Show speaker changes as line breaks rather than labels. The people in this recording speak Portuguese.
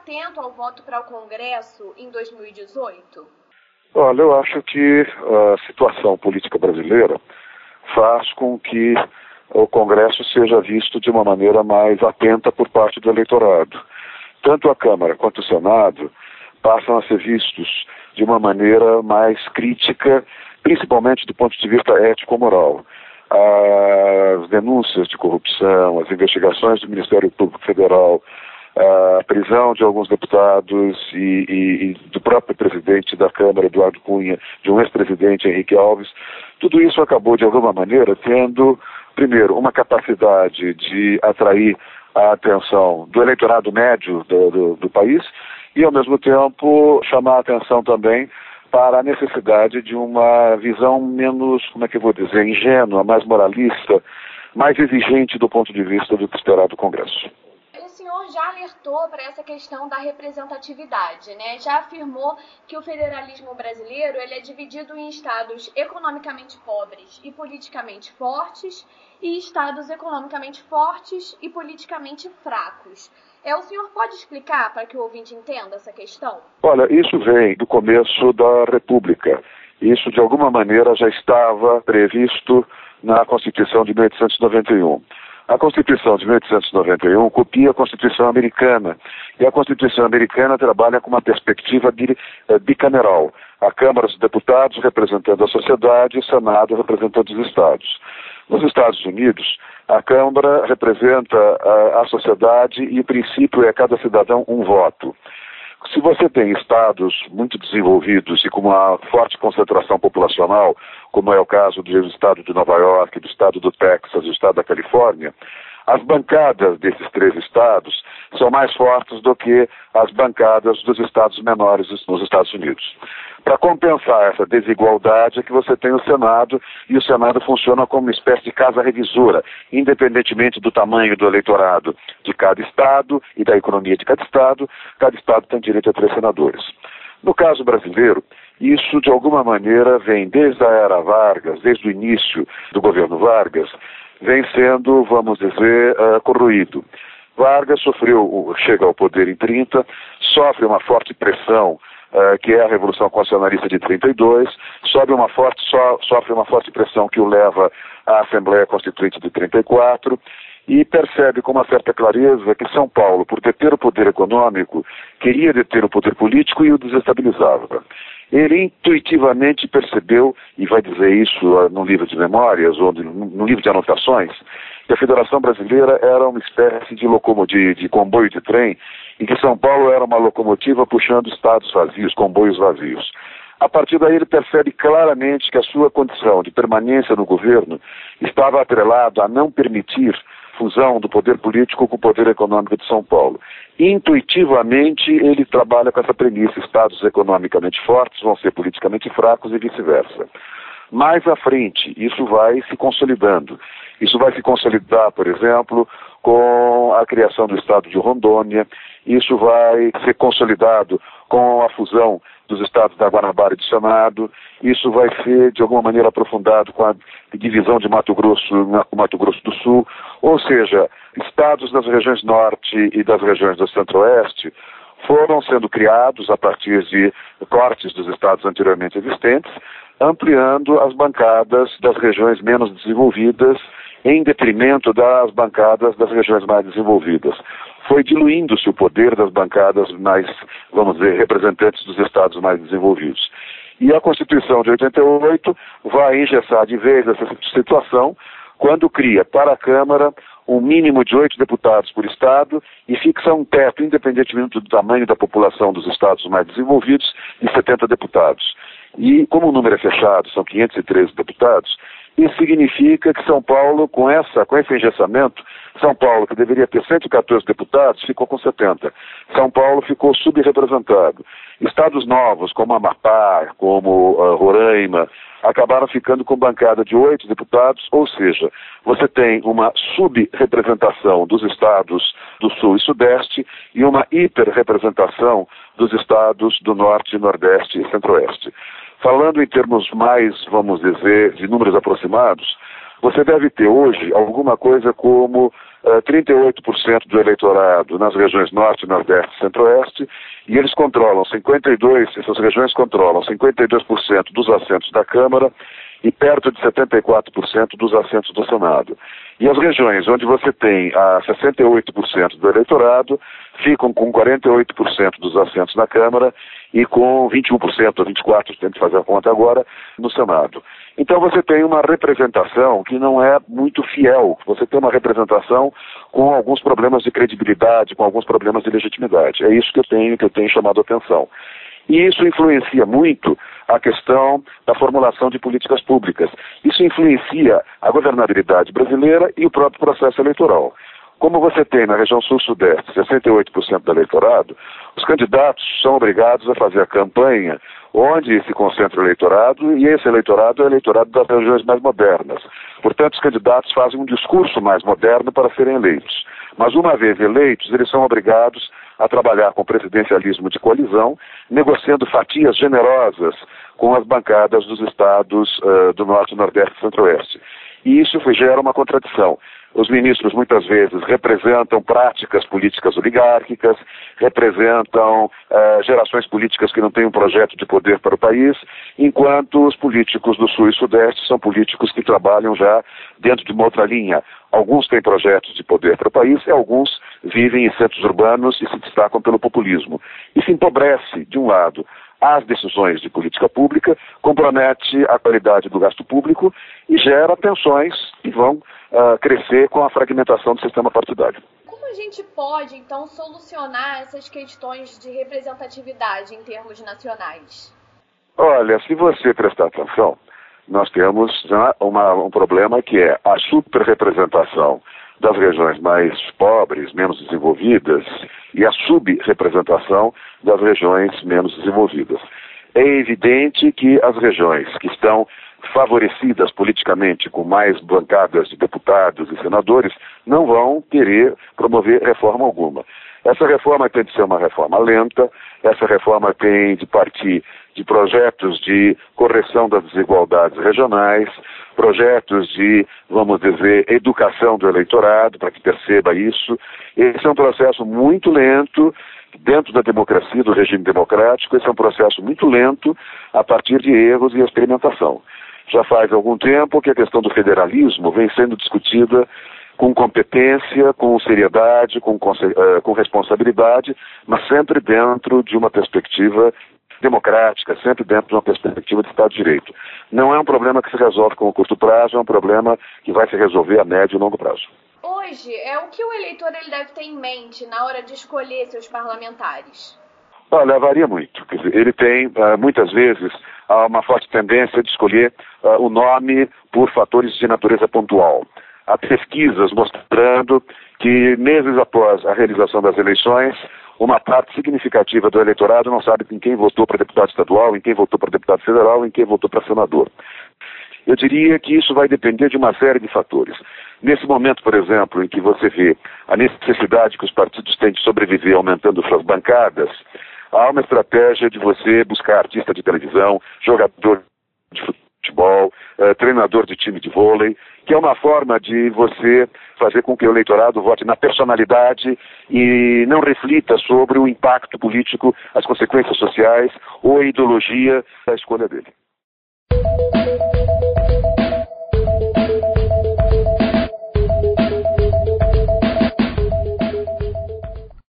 atento ao voto para o Congresso em 2018?
Olha, eu acho que a situação política brasileira faz com que o Congresso seja visto de uma maneira mais atenta por parte do eleitorado. Tanto a Câmara quanto o Senado passam a ser vistos de uma maneira mais crítica, principalmente do ponto de vista ético-moral. As denúncias de corrupção, as investigações do Ministério Público Federal, a prisão de alguns deputados e, e, e, do próprio presidente da Câmara, Eduardo Cunha, de um ex-presidente, Henrique Alves, tudo isso acabou, de alguma maneira, tendo, primeiro, uma capacidade de atrair a atenção do eleitorado médio do, do, do país e, ao mesmo tempo, chamar a atenção também para a necessidade de uma visão menos, como é que eu vou dizer, ingênua, mais moralista, mais exigente do ponto de vista do que esperar do Congresso
já alertou para essa questão da representatividade, né? Já afirmou que o federalismo brasileiro ele é dividido em estados economicamente pobres e politicamente fortes e estados economicamente fortes e politicamente fracos. É, o senhor pode explicar para que o ouvinte entenda essa questão?
Olha, isso vem do começo da República. Isso, de alguma maneira, já estava previsto na Constituição de 1891. A Constituição de 1891 copia a Constituição americana. E a Constituição americana trabalha com uma perspectiva eh, bicameral. A Câmara dos Deputados representando a sociedade e o Senado representando os Estados. Nos Estados Unidos, a Câmara representa a, a sociedade e o princípio é cada cidadão um voto. Se você tem estados muito desenvolvidos e com uma forte concentração populacional, como é o caso do estado de Nova York, do estado do Texas, do estado da Califórnia, as bancadas desses três estados são mais fortes do que as bancadas dos estados menores nos Estados Unidos. Para compensar essa desigualdade é que você tem o Senado, e o Senado funciona como uma espécie de casa revisora, independentemente do tamanho do eleitorado de cada estado e da economia de cada estado, cada estado tem direito a três senadores. No caso brasileiro, isso de alguma maneira vem desde a era Vargas, desde o início do governo Vargas, vem sendo, vamos dizer, uh, corroído. Vargas sofreu, chega ao poder em 30, sofre uma forte pressão Uh, que é a Revolução Constitucionalista de 32, sobe uma forte, so, sofre uma forte pressão que o leva à Assembleia Constituinte de 34 e percebe com uma certa clareza que São Paulo, por deter o poder econômico, queria deter o poder político e o desestabilizava. Ele intuitivamente percebeu, e vai dizer isso no livro de memórias ou no livro de anotações, que a Federação Brasileira era uma espécie de, de, de comboio de trem em que São Paulo era uma locomotiva puxando estados vazios, comboios vazios. A partir daí ele percebe claramente que a sua condição de permanência no governo estava atrelada a não permitir fusão do poder político com o poder econômico de São Paulo. Intuitivamente, ele trabalha com essa premissa: estados economicamente fortes vão ser politicamente fracos e vice-versa. Mais à frente, isso vai se consolidando. Isso vai se consolidar, por exemplo, com a criação do estado de Rondônia, isso vai ser consolidado com a fusão dos estados da Guanabara do Senado. Isso vai ser, de alguma maneira, aprofundado com a divisão de Mato Grosso, Mato Grosso do Sul. Ou seja, estados das regiões norte e das regiões do centro-oeste foram sendo criados a partir de cortes dos estados anteriormente existentes, ampliando as bancadas das regiões menos desenvolvidas em detrimento das bancadas das regiões mais desenvolvidas foi diluindo-se o poder das bancadas mais, vamos dizer, representantes dos estados mais desenvolvidos. E a Constituição de 88 vai engessar de vez essa situação quando cria para a Câmara um mínimo de oito deputados por estado e fixa um teto, independentemente do tamanho da população dos estados mais desenvolvidos, de 70 deputados. E como o número é fechado, são 513 deputados, isso significa que São Paulo, com, essa, com esse engessamento, São Paulo, que deveria ter 114 deputados, ficou com 70. São Paulo ficou subrepresentado. Estados novos, como Amapá, como uh, Roraima, acabaram ficando com bancada de oito deputados, ou seja, você tem uma subrepresentação dos estados do Sul e Sudeste e uma hiperrepresentação dos estados do Norte, Nordeste e Centro-Oeste. Falando em termos mais, vamos dizer, de números aproximados, você deve ter hoje alguma coisa como uh, 38% do eleitorado nas regiões Norte, Nordeste e Centro-Oeste, e eles controlam 52%, essas regiões controlam 52% dos assentos da Câmara e perto de 74% dos assentos do Senado. E as regiões onde você tem a 68% do eleitorado ficam com 48% dos assentos na Câmara e com 21% ou 24%, tem que fazer a conta agora, no Senado. Então você tem uma representação que não é muito fiel, você tem uma representação com alguns problemas de credibilidade, com alguns problemas de legitimidade. É isso que eu tenho, que eu tenho chamado a atenção. E isso influencia muito a questão da formulação de políticas públicas. Isso influencia a governabilidade brasileira e o próprio processo eleitoral. Como você tem na região sul-sudeste 68% do eleitorado, os candidatos são obrigados a fazer a campanha onde se concentra o eleitorado, e esse eleitorado é o eleitorado das regiões mais modernas. Portanto, os candidatos fazem um discurso mais moderno para serem eleitos. Mas uma vez eleitos, eles são obrigados a trabalhar com presidencialismo de coalizão, negociando fatias generosas com as bancadas dos estados uh, do Norte, Nordeste e Centro-Oeste. E isso gera uma contradição. Os ministros muitas vezes representam práticas políticas oligárquicas, representam uh, gerações políticas que não têm um projeto de poder para o país, enquanto os políticos do Sul e Sudeste são políticos que trabalham já dentro de uma outra linha. Alguns têm projetos de poder para o país e alguns vivem em centros urbanos e se destacam pelo populismo. Isso empobrece, de um lado, as decisões de política pública, compromete a qualidade do gasto público e gera tensões que vão uh, crescer com a fragmentação do sistema partidário.
Como a gente pode, então, solucionar essas questões de representatividade em termos nacionais?
Olha, se você prestar atenção, nós temos uma, um problema que é a superrepresentação das regiões mais pobres, menos desenvolvidas, e a subrepresentação das regiões menos desenvolvidas. É evidente que as regiões que estão favorecidas politicamente com mais bancadas de deputados e senadores não vão querer promover reforma alguma. Essa reforma tem de ser uma reforma lenta, essa reforma tem de partir de projetos de correção das desigualdades regionais, projetos de, vamos dizer, educação do eleitorado, para que perceba isso. Esse é um processo muito lento, dentro da democracia, do regime democrático, esse é um processo muito lento a partir de erros e experimentação. Já faz algum tempo que a questão do federalismo vem sendo discutida com competência, com seriedade, com, eh, com responsabilidade, mas sempre dentro de uma perspectiva democrática, sempre dentro de uma perspectiva de Estado de Direito. Não é um problema que se resolve com o curto prazo, é um problema que vai se resolver a médio e longo prazo.
Hoje, é o que o eleitor ele deve ter em mente na hora de escolher seus parlamentares?
Olha, varia muito. Dizer, ele tem, uh, muitas vezes, uma forte tendência de escolher uh, o nome por fatores de natureza pontual. Há pesquisas mostrando que, meses após a realização das eleições, uma parte significativa do eleitorado não sabe em quem votou para deputado estadual, em quem votou para deputado federal, em quem votou para senador. Eu diria que isso vai depender de uma série de fatores. Nesse momento, por exemplo, em que você vê a necessidade que os partidos têm de sobreviver aumentando suas bancadas, Há uma estratégia de você buscar artista de televisão, jogador de futebol, eh, treinador de time de vôlei, que é uma forma de você fazer com que o eleitorado vote na personalidade e não reflita sobre o impacto político, as consequências sociais ou a ideologia da escolha dele.